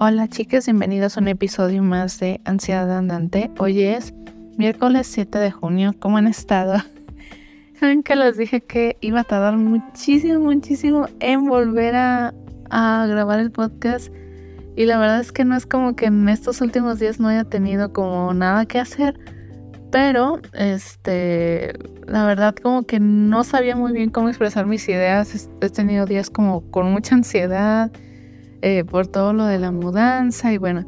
Hola chicas, bienvenidos a un episodio más de Ansiedad Andante. Hoy es miércoles 7 de junio. ¿Cómo han estado? Saben que les dije que iba a tardar muchísimo, muchísimo en volver a, a grabar el podcast. Y la verdad es que no es como que en estos últimos días no haya tenido como nada que hacer. Pero, este, la verdad como que no sabía muy bien cómo expresar mis ideas. He tenido días como con mucha ansiedad eh, por todo lo de la mudanza y bueno,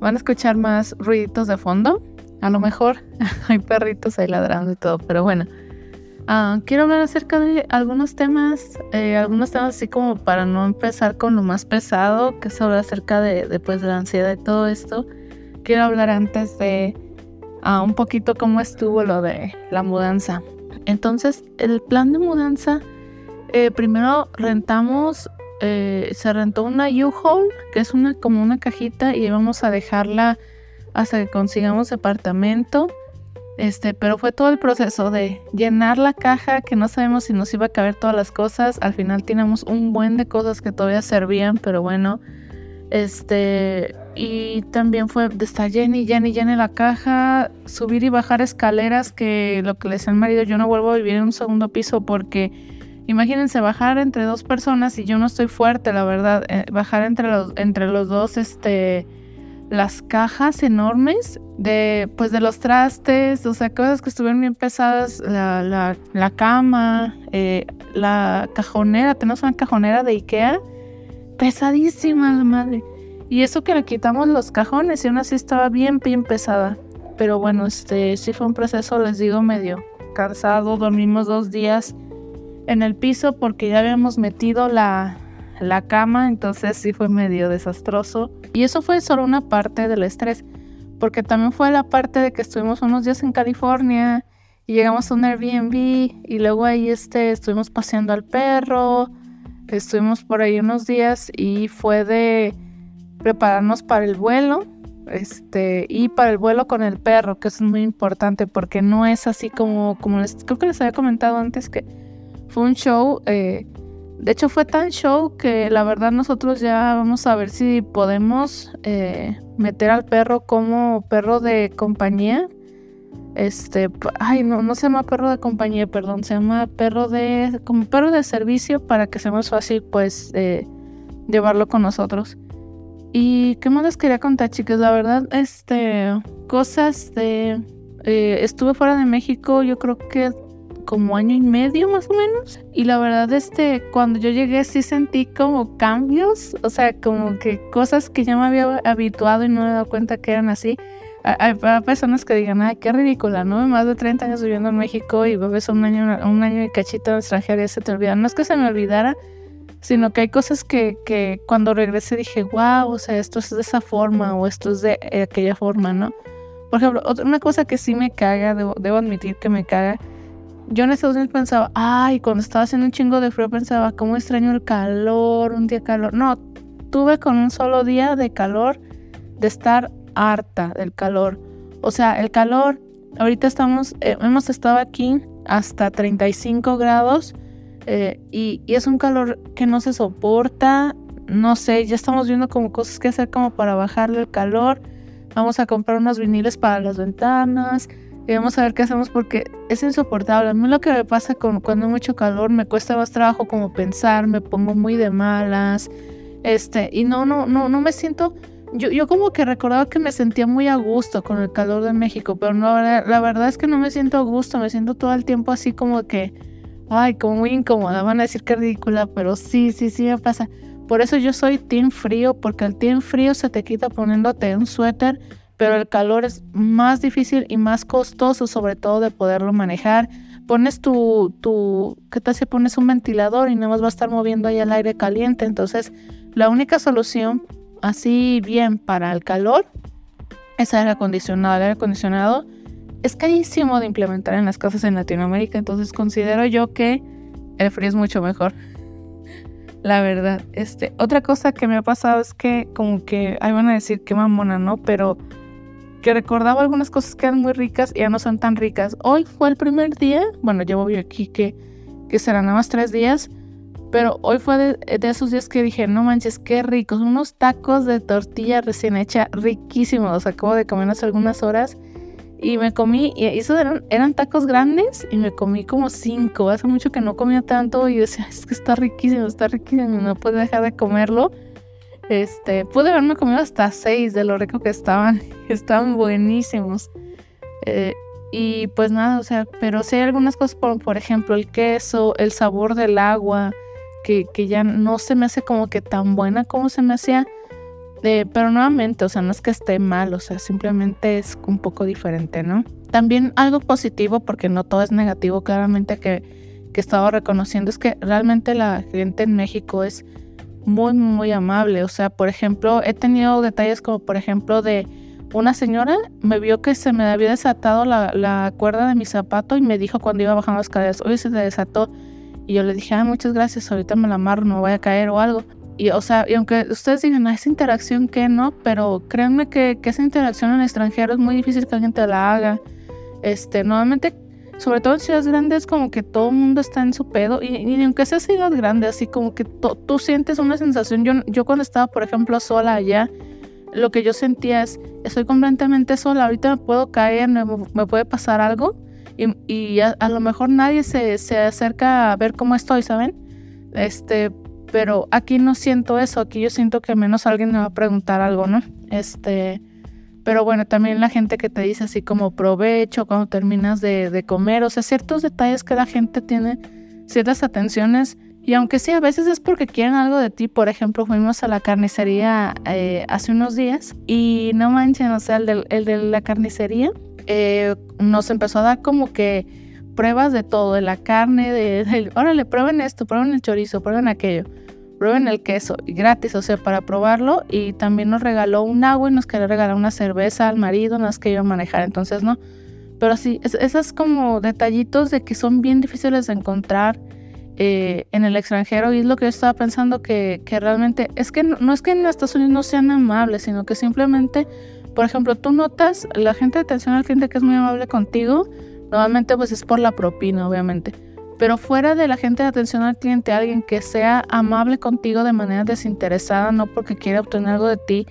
van a escuchar más ruiditos de fondo. A lo mejor hay perritos ahí ladrando y todo, pero bueno. Ah, quiero hablar acerca de algunos temas, eh, algunos temas así como para no empezar con lo más pesado, que es acerca de, pues, de la ansiedad y todo esto. Quiero hablar antes de uh, un poquito cómo estuvo lo de la mudanza. Entonces, el plan de mudanza, eh, primero rentamos eh, se rentó una U-Haul, que es una como una cajita, y íbamos a dejarla hasta que consigamos departamento. Este, pero fue todo el proceso de llenar la caja, que no sabemos si nos iba a caber todas las cosas. Al final teníamos un buen de cosas que todavía servían, pero bueno. Este, y también fue de estar llena y llena y llena la caja, subir y bajar escaleras, que lo que le decía al marido, yo no vuelvo a vivir en un segundo piso porque Imagínense bajar entre dos personas y yo no estoy fuerte, la verdad. Eh, bajar entre los, entre los dos, este, las cajas enormes de, pues, de los trastes, o sea, cosas que estuvieron bien pesadas, la, la, cama, eh, la cajonera, tenemos una cajonera de Ikea, pesadísima la madre. Y eso que le quitamos los cajones y aún así estaba bien, bien pesada. Pero bueno, este sí fue un proceso, les digo, medio cansado. Dormimos dos días en el piso porque ya habíamos metido la, la cama, entonces sí fue medio desastroso. Y eso fue solo una parte del estrés, porque también fue la parte de que estuvimos unos días en California y llegamos a un Airbnb y luego ahí este, estuvimos paseando al perro, estuvimos por ahí unos días y fue de prepararnos para el vuelo. Este, y para el vuelo con el perro, que es muy importante porque no es así como, como les, creo que les había comentado antes que fue un show, eh, de hecho fue tan show que la verdad nosotros ya vamos a ver si podemos eh, meter al perro como perro de compañía. Este, ay, no, no se llama perro de compañía, perdón, se llama perro de, como perro de servicio para que sea más fácil pues eh, llevarlo con nosotros. Y qué más les quería contar, chicos, la verdad, este, cosas de, estuve fuera de México, yo creo que como año y medio más o menos. Y la verdad, este, cuando yo llegué sí sentí como cambios, o sea, como que cosas que ya me había habituado y no me he dado cuenta que eran así. Hay, personas que digan, ay, qué ridícula, ¿no? Más de 30 años viviendo en México y ves un año, un año y cachito en extranjera y se te olvida. No es que se me olvidara, sino que hay cosas que, que cuando regresé dije, wow, o sea, esto es de esa forma o esto es de aquella forma, ¿no? Por ejemplo, otra, una cosa que sí me caga, debo, debo admitir que me caga, yo en Estados Unidos pensaba, ay, cuando estaba haciendo un chingo de frío pensaba, ¿cómo extraño el calor? Un día calor. No, tuve con un solo día de calor de estar harta del calor. O sea, el calor, ahorita estamos, eh, hemos estado aquí hasta 35 grados eh, y, y, es un calor que no se soporta. No sé, ya estamos viendo como cosas que hacer como para bajarle el calor. Vamos a comprar unos viniles para las ventanas y vamos a ver qué hacemos porque es insoportable. A mí lo que me pasa con, cuando hay mucho calor, me cuesta más trabajo como pensar, me pongo muy de malas, este, y no, no, no, no me siento, yo, yo como que recordaba que me sentía muy a gusto con el calor de México, pero no, la verdad es que no me siento a gusto, me siento todo el tiempo así como que, ay, como muy incómoda, van a decir que ridícula, pero sí, sí, sí me pasa. Por eso yo soy team frío, porque el team frío se te quita poniéndote un suéter, pero el calor es más difícil y más costoso, sobre todo de poderlo manejar. Pones tu, tu, ¿qué tal si pones un ventilador y nada más va a estar moviendo ahí el aire caliente? Entonces, la única solución, así bien para el calor, es aire acondicionado. El aire acondicionado es carísimo de implementar en las casas en Latinoamérica, entonces considero yo que el frío es mucho mejor. La verdad, este, otra cosa que me ha pasado es que como que ahí van a decir que mamona, ¿no? Pero que recordaba algunas cosas que eran muy ricas y ya no son tan ricas. Hoy fue el primer día, bueno, llevo aquí que, que serán nada más tres días, Pero hoy fue de, esos días que dije, no manches, qué ricos. Unos tacos de tortilla recién hecha, riquísimos. acabo de comer hace algunas horas. Y me comí, y eso eran, eran tacos grandes y me comí como cinco. Hace mucho que no comía tanto y decía, es que está riquísimo, está riquísimo, no puedo dejar de comerlo. Este, pude haberme comido hasta seis de lo rico que estaban. Estaban buenísimos. Eh, y pues nada, o sea, pero sí hay algunas cosas, por, por ejemplo, el queso, el sabor del agua, que, que, ya no se me hace como que tan buena como se me hacía. Eh, pero nuevamente, o sea, no es que esté mal, o sea, simplemente es un poco diferente, ¿no? También algo positivo, porque no todo es negativo, claramente que, que he estado reconociendo, es que realmente la gente en México es muy, muy amable. O sea, por ejemplo, he tenido detalles como, por ejemplo, de una señora me vio que se me había desatado la, la cuerda de mi zapato y me dijo cuando iba bajando las escaleras, oye, se te desató. Y yo le dije, ah, muchas gracias, ahorita me la amarro, no voy a caer o algo. Y, o sea, y aunque ustedes digan, ah, esa interacción que no, pero créanme que, que, esa interacción en extranjero es muy difícil que alguien te la haga. Este, nuevamente, sobre todo en ciudades grandes, como que todo el mundo está en su pedo. Y, y aunque sea ciudad grande, así como que tú sientes una sensación. Yo, yo cuando estaba, por ejemplo, sola allá, lo que yo sentía es, estoy completamente sola, ahorita me puedo caer, me, me puede pasar algo. Y, y a, lo mejor nadie se, se acerca a ver cómo estoy, ¿saben? Este, pero aquí no siento eso, aquí yo siento que menos alguien me va a preguntar algo, ¿no? Este, pero bueno, también la gente que te dice así como provecho cuando terminas de, de comer, o sea, ciertos detalles que la gente tiene, ciertas atenciones, y aunque sí, a veces es porque quieren algo de ti, por ejemplo, fuimos a la carnicería eh, hace unos días y no manchen, o sea, el de, el de la carnicería eh, nos empezó a dar como que pruebas de todo, de la carne, de, de, órale, prueben esto, prueben el chorizo, prueben aquello, prueben el queso, gratis, o sea, para probarlo. Y también nos regaló un agua y nos quería regalar una cerveza al marido, no es que iba a manejar, entonces no. Pero sí, es, esas como detallitos de que son bien difíciles de encontrar eh, en el extranjero y es lo que yo estaba pensando que, que realmente es que no, no, es que en Estados Unidos no sean amables, sino que simplemente, por ejemplo, tú notas la gente de atención al cliente que es muy amable contigo, Normalmente pues es por la propina, obviamente. Pero fuera de la gente de atención al cliente, alguien que sea amable contigo de manera desinteresada, no porque quiera obtener algo de ti,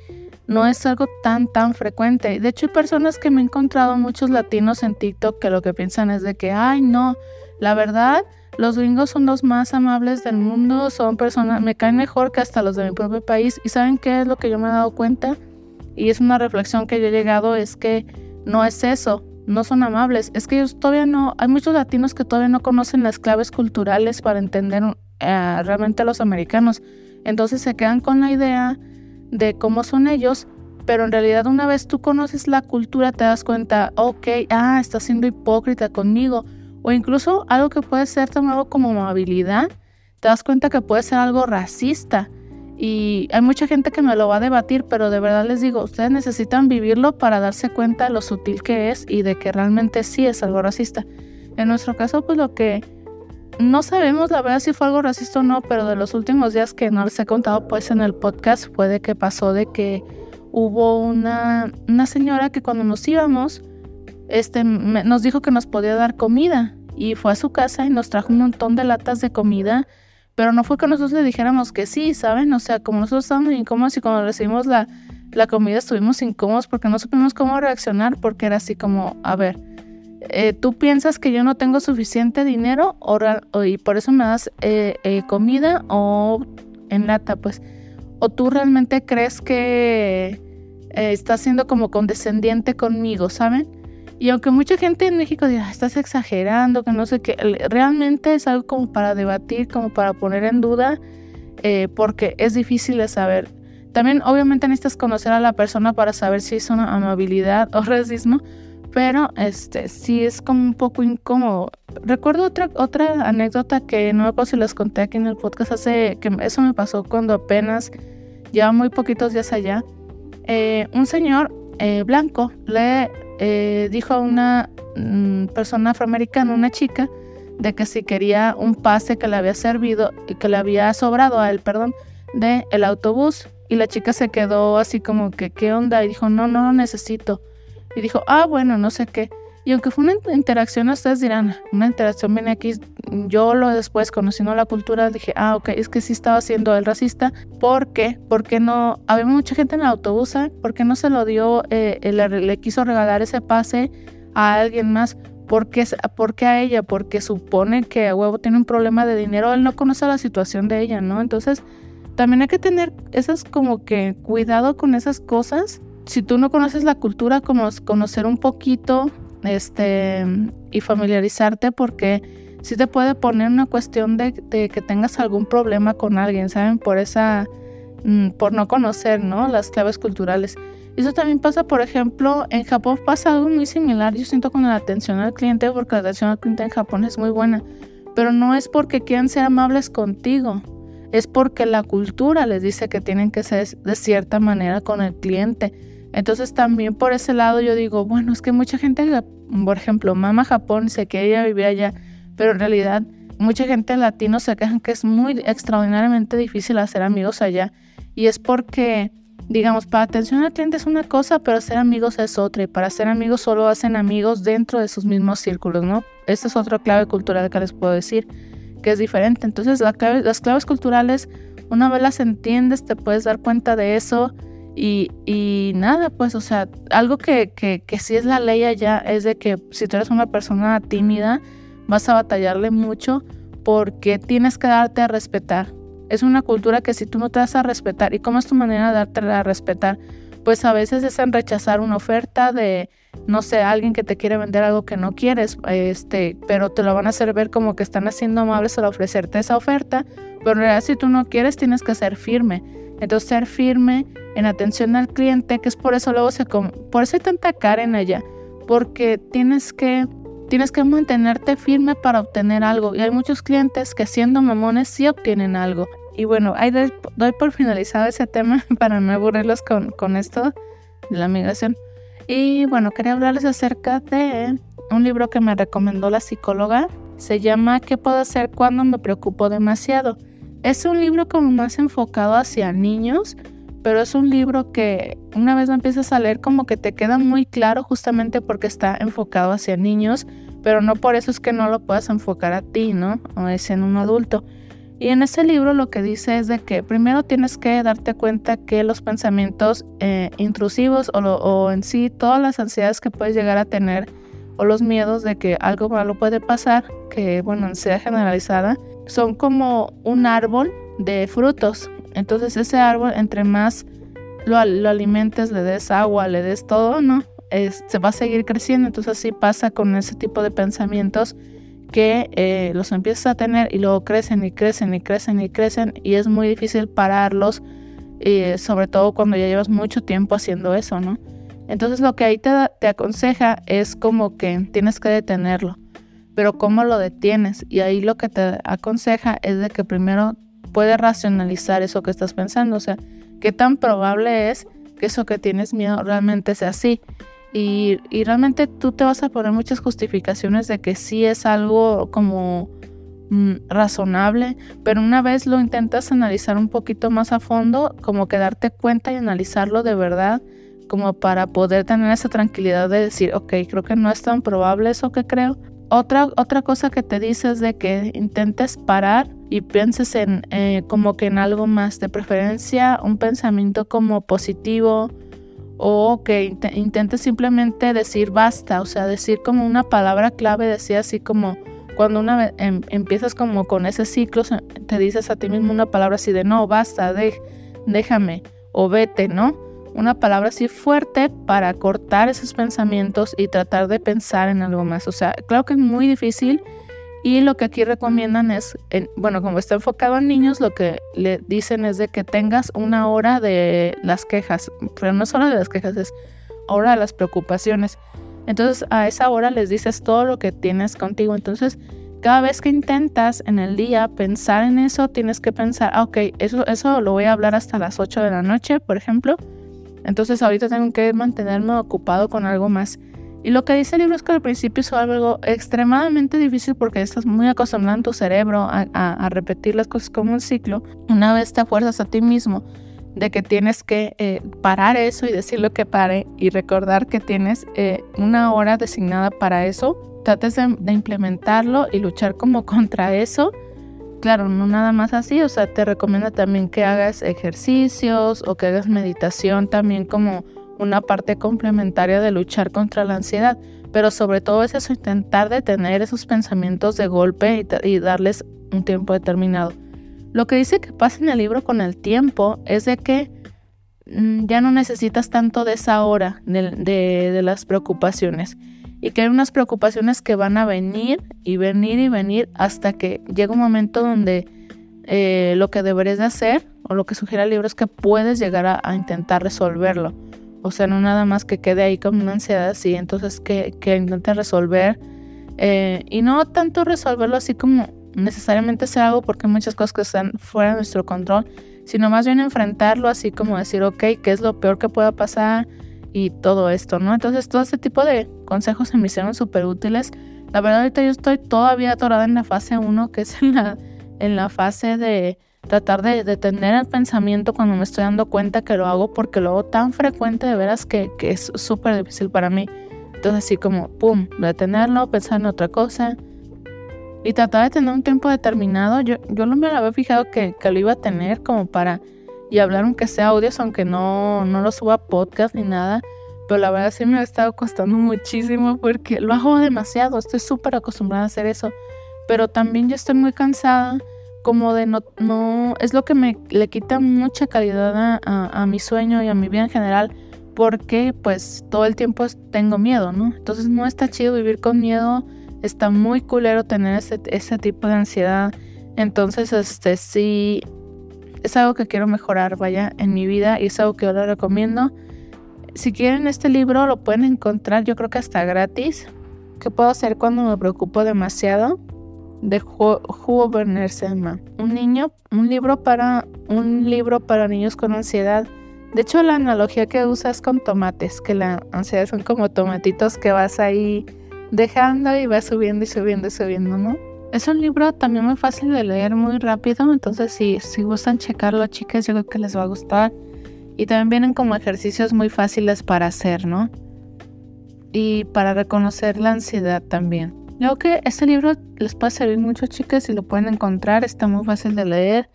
no es algo tan, tan frecuente. De hecho, hay personas que me he encontrado muchos latinos en TikTok que lo que piensan es de que, ay, no, la verdad, los gringos son los más amables del mundo, son personas, me caen mejor que hasta los de mi propio país. ¿Y saben qué es lo que yo me he dado cuenta? Y es una reflexión que yo he llegado, es que no es eso no son amables. Es que ellos todavía no, hay muchos latinos que todavía no conocen las claves culturales para entender eh, realmente a los americanos. Entonces se quedan con la idea de cómo son ellos, pero en realidad una vez tú conoces la cultura te das cuenta, ok, ah, está siendo hipócrita conmigo. O incluso algo que puede ser tomado como amabilidad, te das cuenta que puede ser algo racista. Y hay mucha gente que me lo va a debatir, pero de verdad les digo, ustedes necesitan vivirlo para darse cuenta de lo sutil que es y de que realmente sí es algo racista. En nuestro caso, pues lo que no sabemos la verdad si fue algo racista o no, pero de los últimos días que no les he contado pues en el podcast fue de que pasó de que hubo una, una señora que cuando nos íbamos, este, me, nos dijo que nos podía dar comida y fue a su casa y nos trajo un montón de latas de comida pero no fue que nosotros le dijéramos que sí, ¿saben? O sea, como nosotros estábamos incómodos y cuando recibimos la, la comida estuvimos incómodos porque no supimos cómo reaccionar, porque era así como, a ver, eh, tú piensas que yo no tengo suficiente dinero o, y por eso me das eh, eh, comida o en lata, pues, o tú realmente crees que estás siendo como condescendiente conmigo, ¿saben? Y aunque mucha gente en México diga, estás exagerando, que no sé qué, realmente es algo como para debatir, como para poner en duda, eh, porque es difícil de saber. También obviamente necesitas conocer a la persona para saber si es una amabilidad o racismo, pero este sí es como un poco incómodo. Recuerdo otra, otra anécdota que no me acuerdo si les conté aquí en el podcast hace, que eso me pasó cuando apenas, ya muy poquitos días allá, eh, un señor eh, blanco le eh, dijo a una mm, persona afroamericana, una chica, de que si quería un pase que le había servido, y que le había sobrado a él, perdón, de el autobús. Y la chica se quedó así como que, ¿qué onda? Y dijo, no, no lo necesito. Y dijo, ah, bueno, no sé qué. Y aunque fue una interacción, ustedes dirán, una interacción viene aquí, yo lo después conociendo la cultura dije, ah, ok, es que sí estaba siendo el racista. ¿Por qué? Porque no, había mucha gente en el autobús, ¿eh? ¿por qué no se lo dio, eh, le, quiso regalar ese pase a alguien más? ¿Por qué, ¿Por qué a ella? Porque supone que huevo tiene un problema de dinero, él no conoce la situación de ella, ¿no? Entonces, también hay que tener esas como que cuidado con esas cosas. Si tú no conoces la cultura, como conocer un poquito este, y familiarizarte porque si te puede poner una cuestión de, que tengas algún problema con alguien, ¿saben? Por esa, mm, por no conocer, ¿no? Las claves culturales. Eso también pasa, por ejemplo, en Japón pasa algo muy similar, yo siento con la atención al cliente, porque la atención al cliente en Japón es muy buena, pero no es porque quieran ser amables contigo, es porque la cultura les dice que tienen que ser de cierta manera con el cliente. Entonces también por ese lado yo digo, bueno, es que mucha gente, por ejemplo, mama Japón, se quería vivir allá, pero en realidad mucha gente latino se quejan que es muy extraordinariamente difícil hacer amigos allá. Y es porque, digamos, para atención al cliente es una cosa, pero hacer amigos es otra. Y para hacer amigos solo hacen amigos dentro de sus mismos círculos, ¿no? Esta es otra clave cultural que les puedo decir, que es diferente. Entonces las claves culturales, una vez las entiendes, te puedes dar cuenta de eso y, nada, pues, o sea, algo que, que, que sí es la ley allá es de que si tú eres una persona tímida, vas a batallarle mucho porque tienes que darte a respetar. Es una cultura que si tú no te das a respetar, ¿y cómo es tu manera de darte a respetar? Pues a veces es en rechazar una oferta de, no sé, alguien que te quiere vender algo que no quieres, este, pero te lo van a hacer ver como que están haciendo amables al ofrecerte esa oferta, pero en realidad si tú no quieres tienes que ser firme. Entonces ser firme en atención al cliente, que es por eso luego se por eso hay tanta Karen allá, porque tienes que tienes que mantenerte firme para obtener algo y hay muchos clientes que siendo mamones sí obtienen algo. Y bueno, ahí doy, por finalizado ese tema para no aburrirlos con, con esto de la migración. Y bueno, quería hablarles acerca de un libro que me recomendó la psicóloga. Se llama ¿Qué puedo hacer cuando me preocupo demasiado? Es un libro como más enfocado hacia niños, pero es un libro que una vez lo empiezas a leer como que te queda muy claro justamente porque está enfocado hacia niños, pero no por eso es que no lo puedas enfocar a ti, ¿no? O es en un adulto. Y en ese libro lo que dice es de que primero tienes que darte cuenta que los pensamientos eh, intrusivos o, o en sí todas las ansiedades que puedes llegar a tener o los miedos de que algo malo puede pasar, que bueno, ansiedad generalizada, son como un árbol de frutos. Entonces ese árbol, entre más lo, alimentes, le des agua, le des todo, ¿no? se va a seguir creciendo. Entonces así pasa con ese tipo de pensamientos que eh, los empiezas a tener y luego crecen y crecen y crecen y crecen y es muy difícil pararlos, eh, sobre todo cuando ya llevas mucho tiempo haciendo eso, ¿no? Entonces lo que ahí te, te aconseja es como que tienes que detenerlo pero ¿cómo lo detienes? Y ahí lo que te aconseja es de que primero puedes racionalizar eso que estás pensando, o sea, qué tan probable es que eso que tienes miedo realmente sea así. Y, realmente tú te vas a poner muchas justificaciones de que sí es algo como mm, razonable, pero una vez lo intentas analizar un poquito más a fondo, como que darte cuenta y analizarlo de verdad, como para poder tener esa tranquilidad de decir, ok, creo que no es tan probable eso que creo, otra, otra cosa que te dice es de que intentes parar y pienses en eh, como que en algo más, de preferencia un pensamiento como positivo o que intentes simplemente decir basta, o sea, decir como una palabra clave, decir así como cuando una vez em, empiezas como con ese ciclo, te dices a ti mismo una palabra así de no, basta, déjame o vete, ¿no? Una palabra así fuerte para cortar esos pensamientos y tratar de pensar en algo más. O sea, claro que es muy difícil y lo que aquí recomiendan es, bueno, como está enfocado en niños, lo que le dicen es de que tengas una hora de las quejas, pero no solo de las quejas, es hora de las preocupaciones. Entonces a esa hora les dices todo lo que tienes contigo. Entonces cada vez que intentas en el día pensar en eso, tienes que pensar, ah, ok, eso, eso lo voy a hablar hasta las 8 de la noche, por ejemplo entonces ahorita tengo que mantenerme ocupado con algo más. Y lo que dice el libro es que al principio es algo extremadamente difícil porque estás muy acostumbrado tu cerebro a, repetir las cosas como un ciclo. Una vez te fuerzas a ti mismo de que tienes que eh, parar eso y decir lo que pare y recordar que tienes eh, una hora designada para eso. Trates de, de, implementarlo y luchar como contra eso. Claro, no nada más así, o sea, te recomiendo también que hagas ejercicios o que hagas meditación también como una parte complementaria de luchar contra la ansiedad. Pero sobre todo es eso, intentar detener esos pensamientos de golpe y, y darles un tiempo determinado. Lo que dice que pasa en el libro con el tiempo es de que mm, ya no necesitas tanto de esa hora de, las preocupaciones y que hay unas preocupaciones que van a venir y venir y venir hasta que llega un momento donde eh, lo que deberías de hacer o lo que sugiere el libro es que puedes llegar a, intentar resolverlo. O sea, no nada más que quede ahí como una ansiedad así, entonces que, que intentes resolver eh, y no tanto resolverlo así como necesariamente sea algo porque hay muchas cosas que están fuera de nuestro control, sino más bien enfrentarlo así como decir, ok, ¿qué es lo peor que pueda pasar? Y todo esto, ¿no? Entonces todo este tipo de consejos se me hicieron súper útiles. La verdad ahorita yo estoy todavía atorada en la fase 1, que es en la, en la fase de tratar de detener el pensamiento cuando me estoy dando cuenta que lo hago porque lo hago tan frecuente de veras que, que es súper difícil para mí. Entonces así como, ¡pum!, detenerlo, pensar en otra cosa, y trataba de tener un tiempo determinado. Yo, yo no me había fijado que, que, lo iba a tener como para y hablar aunque sea audios, aunque no, no lo suba podcast ni nada. Pero la verdad sí me ha estado costando muchísimo porque lo hago demasiado. Estoy súper acostumbrada a hacer eso. Pero también yo estoy muy cansada como de no, no es lo que me le quita mucha calidad a, a, a mi sueño y a mi vida en general porque pues todo el tiempo tengo miedo, ¿no? Entonces no está chido vivir con miedo está muy culero tener ese, ese tipo de ansiedad. Entonces, este sí, es algo que quiero mejorar, vaya, en mi vida y es algo que yo le recomiendo. Si quieren este libro, lo pueden encontrar, yo creo que hasta gratis. ¿Qué puedo hacer cuando me preocupo demasiado? De Hugo Werner Un niño, un libro para un libro para niños con ansiedad. De hecho, la analogía que usa es con tomates, que la ansiedad son como tomatitos que vas ahí dejando y va subiendo y subiendo y subiendo, ¿no? Es un libro también muy fácil de leer, muy rápido, entonces si, si gustan checarlo, chicas, yo creo que les va a gustar. Y también vienen como ejercicios muy fáciles para hacer, ¿no? Y para reconocer la ansiedad también. Creo que este libro les puede servir mucho, chicas, si lo pueden encontrar, está muy fácil de leer.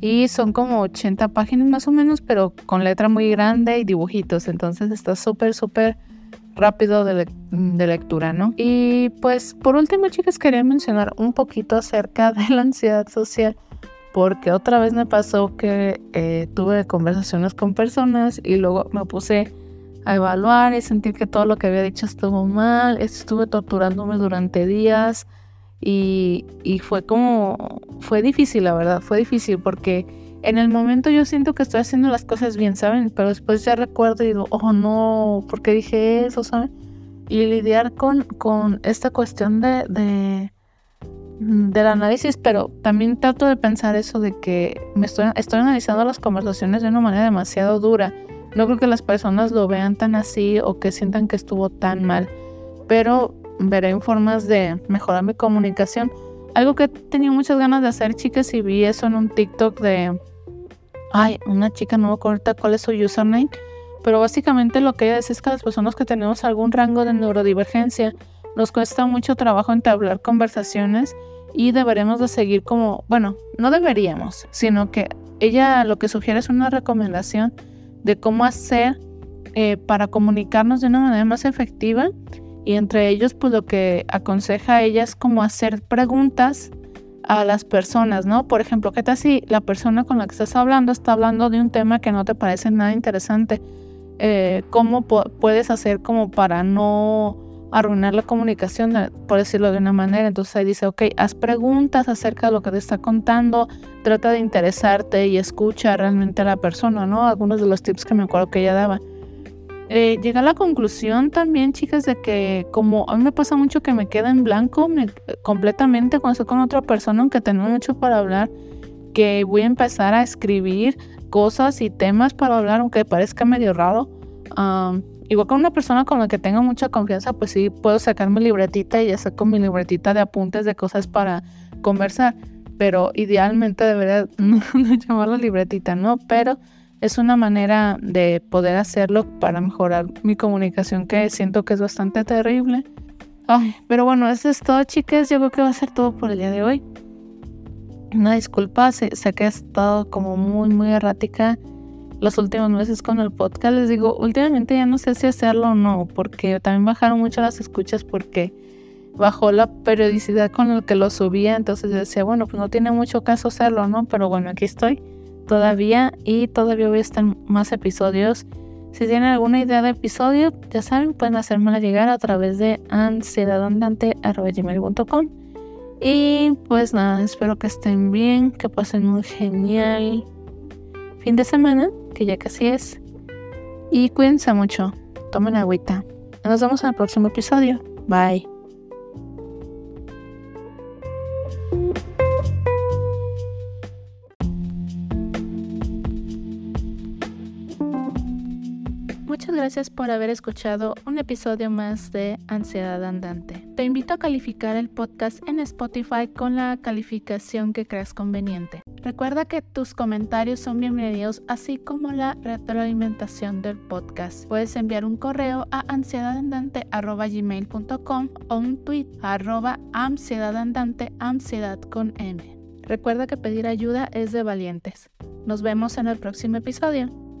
Y son como 80 páginas más o menos, pero con letra muy grande y dibujitos. Entonces está súper, súper rápido de, lectura, ¿no? Y pues por último, chicas, quería mencionar un poquito acerca de la ansiedad social, porque otra vez me pasó que eh, tuve conversaciones con personas y luego me puse a evaluar y sentir que todo lo que había dicho estuvo mal, estuve torturándome durante días y, y fue como, fue difícil, la verdad, fue difícil porque en el momento yo siento que estoy haciendo las cosas bien, ¿saben? Pero después ya recuerdo y digo, oh no, ¿por qué dije eso, ¿saben? Y lidiar con, con esta cuestión de, de, del análisis, pero también trato de pensar eso de que me estoy, estoy analizando las conversaciones de una manera demasiado dura. No creo que las personas lo vean tan así o que sientan que estuvo tan mal, pero veré formas de mejorar mi comunicación. Algo que he tenido muchas ganas de hacer, chicas, y vi eso en un TikTok de ay, una chica no me acuerdo cuál es su username, pero básicamente lo que ella dice es que las personas que tenemos algún rango de neurodivergencia nos cuesta mucho trabajo entablar conversaciones y deberíamos de seguir como, bueno, no deberíamos, sino que ella lo que sugiere es una recomendación de cómo hacer eh, para comunicarnos de una manera más efectiva y entre ellos pues lo que aconseja a ella es como hacer preguntas a las personas, ¿no? Por ejemplo, ¿qué tal si la persona con la que estás hablando está hablando de un tema que no te parece nada interesante? Eh, ¿Cómo puedes hacer como para no arruinar la comunicación, por decirlo de una manera? Entonces ahí dice, ok, haz preguntas acerca de lo que te está contando, trata de interesarte y escucha realmente a la persona, ¿no? Algunos de los tips que me acuerdo que ella daba. Eh, llegué a la conclusión también, chicas, de que como a mí me pasa mucho que me queda en blanco completamente cuando estoy con otra persona, aunque tengo mucho para hablar, que voy a empezar a escribir cosas y temas para hablar, aunque parezca medio raro. igual con una persona con la que tengo mucha confianza, pues sí puedo sacar mi libretita y ya saco mi libretita de apuntes de cosas para conversar. Pero idealmente debería no, llamar la libretita, ¿no? Pero es una manera de poder hacerlo para mejorar mi comunicación que siento que es bastante terrible. Ay, pero bueno, eso es todo, chicas. Yo creo que va a ser todo por el día de hoy. Una disculpa, sé, sé que he estado como muy, muy errática los últimos meses con el podcast. Les digo, últimamente ya no sé si hacerlo o no, porque también bajaron mucho las escuchas porque bajó la periodicidad con la que lo subía. Entonces yo decía, bueno, pues no tiene mucho caso hacerlo, ¿no? Pero bueno, aquí estoy todavía y todavía voy a estar más episodios. Si tienen alguna idea de episodio, ya saben, pueden hacérmela llegar a través de ansiedadandante.com. Y pues nada, espero que estén bien, que pasen muy genial fin de semana, que ya casi es. Y cuídense mucho, tomen agüita. Nos vemos en el próximo episodio. Bye. Muchas gracias por haber escuchado un episodio más de Ansiedad Andante. Te invito a calificar el podcast en Spotify con la calificación que creas conveniente. Recuerda que tus comentarios son bienvenidos, así como la retroalimentación del podcast. Puedes enviar un correo a ansiedadandante.gmail.com o un tweet a arroba ansiedadandante, ansiedad con M. Recuerda que pedir ayuda es de valientes. Nos vemos en el próximo episodio.